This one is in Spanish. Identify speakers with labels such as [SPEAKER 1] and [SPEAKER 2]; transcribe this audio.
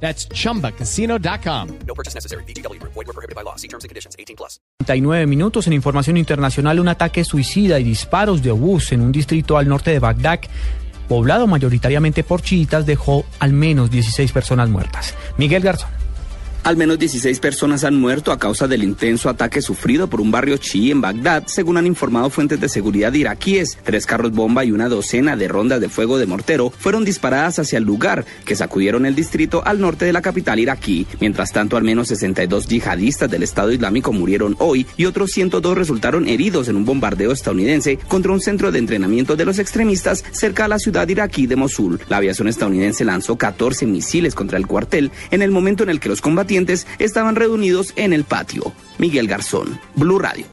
[SPEAKER 1] That's chumbacasino.com.
[SPEAKER 2] No purchase necessary. BGW. Void were prohibited by law. See terms and conditions. 18 plus.
[SPEAKER 3] 39 minutos en información internacional, un ataque suicida y disparos de obús en un distrito al norte de Bagdad, poblado mayoritariamente por chiitas, dejó al menos 16 personas muertas. Miguel Garzón.
[SPEAKER 4] Al menos 16 personas han muerto a causa del intenso ataque sufrido por un barrio chií en Bagdad, según han informado fuentes de seguridad iraquíes. Tres carros bomba y una docena de rondas de fuego de mortero fueron disparadas hacia el lugar, que sacudieron el distrito al norte de la capital iraquí. Mientras tanto, al menos 62 yihadistas del Estado Islámico murieron hoy y otros 102 resultaron heridos en un bombardeo estadounidense contra un centro de entrenamiento de los extremistas cerca a la ciudad iraquí de Mosul. La aviación estadounidense lanzó 14 misiles contra el cuartel en el momento en el que los combatientes estaban reunidos en el patio. Miguel Garzón, Blue Radio.